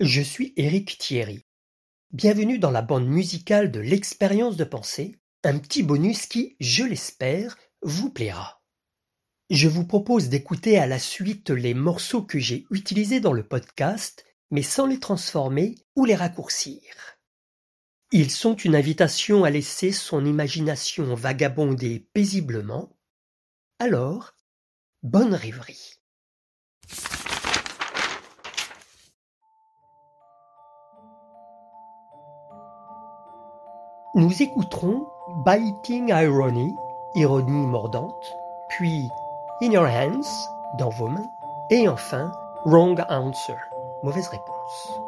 Je suis Éric Thierry. Bienvenue dans la bande musicale de l'expérience de pensée, un petit bonus qui, je l'espère, vous plaira. Je vous propose d'écouter à la suite les morceaux que j'ai utilisés dans le podcast, mais sans les transformer ou les raccourcir. Ils sont une invitation à laisser son imagination vagabonder paisiblement. Alors, bonne rêverie. Nous écouterons Biting Irony, ironie mordante, puis In Your Hands, dans vos mains, et enfin Wrong Answer, mauvaise réponse.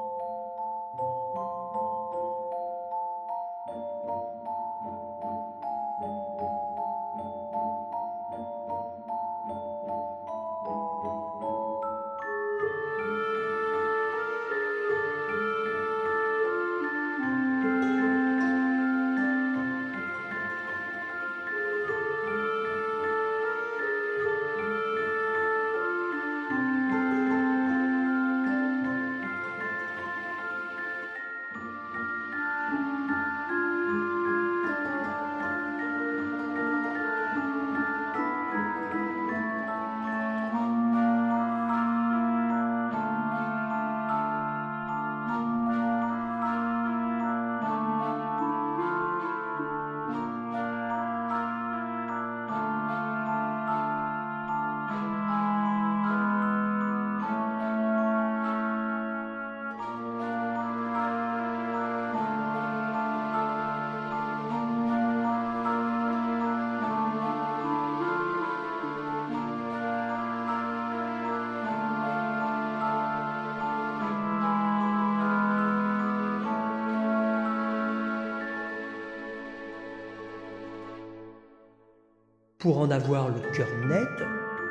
Pour en avoir le cœur net,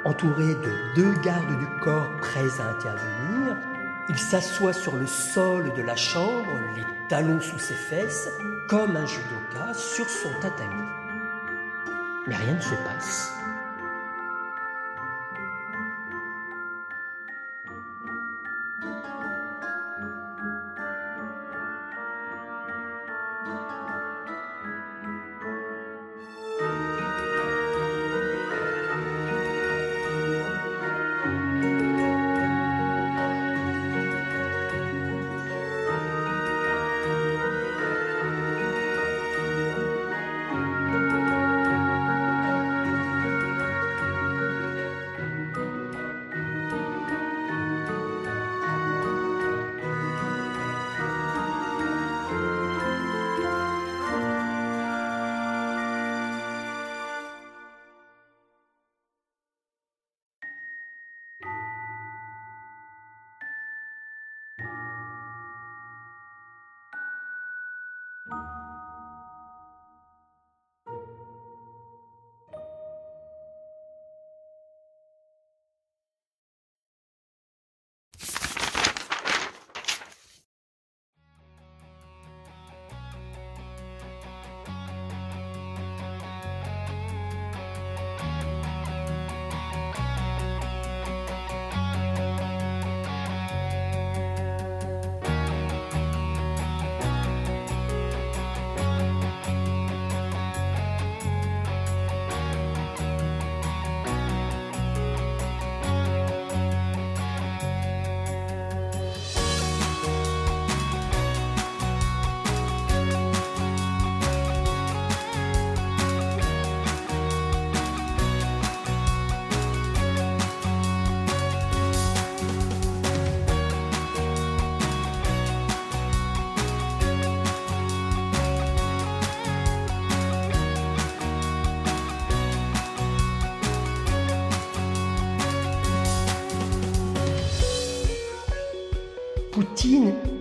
entouré de deux gardes du corps prêts à intervenir, il s'assoit sur le sol de la chambre, les talons sous ses fesses, comme un judoka sur son tatami. Mais rien ne se passe.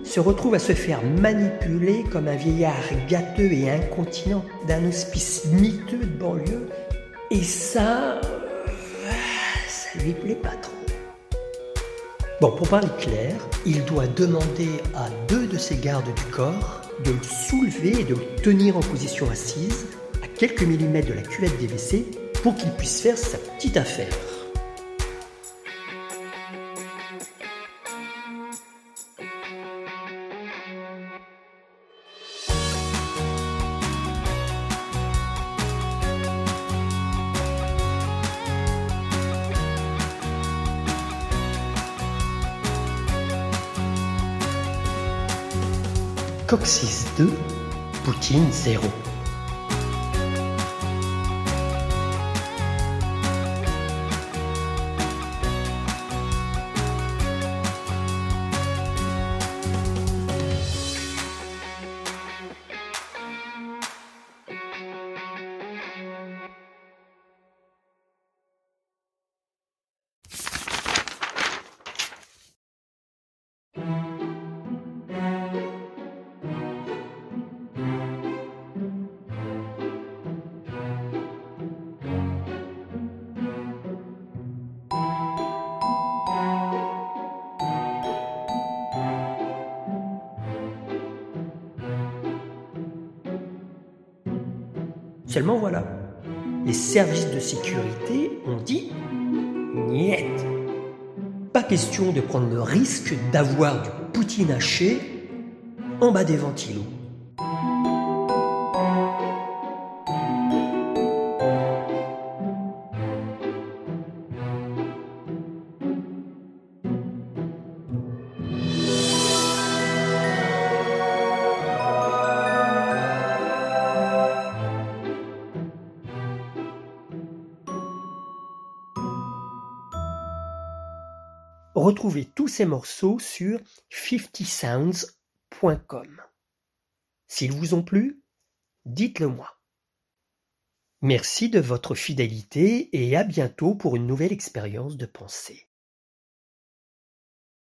Se retrouve à se faire manipuler comme un vieillard gâteux et incontinent d'un hospice miteux de banlieue. Et ça, ça lui plaît pas trop. Bon, pour parler clair, il doit demander à deux de ses gardes du corps de le soulever et de le tenir en position assise à quelques millimètres de la cuvette des WC pour qu'il puisse faire sa petite affaire. Coccyx 2, Poutine 0. Seulement voilà, les services de sécurité ont dit Niet. Pas question de prendre le risque d'avoir du poutine haché en bas des ventilos. Retrouvez tous ces morceaux sur 50sounds.com. S'ils vous ont plu, dites-le moi. Merci de votre fidélité et à bientôt pour une nouvelle expérience de pensée.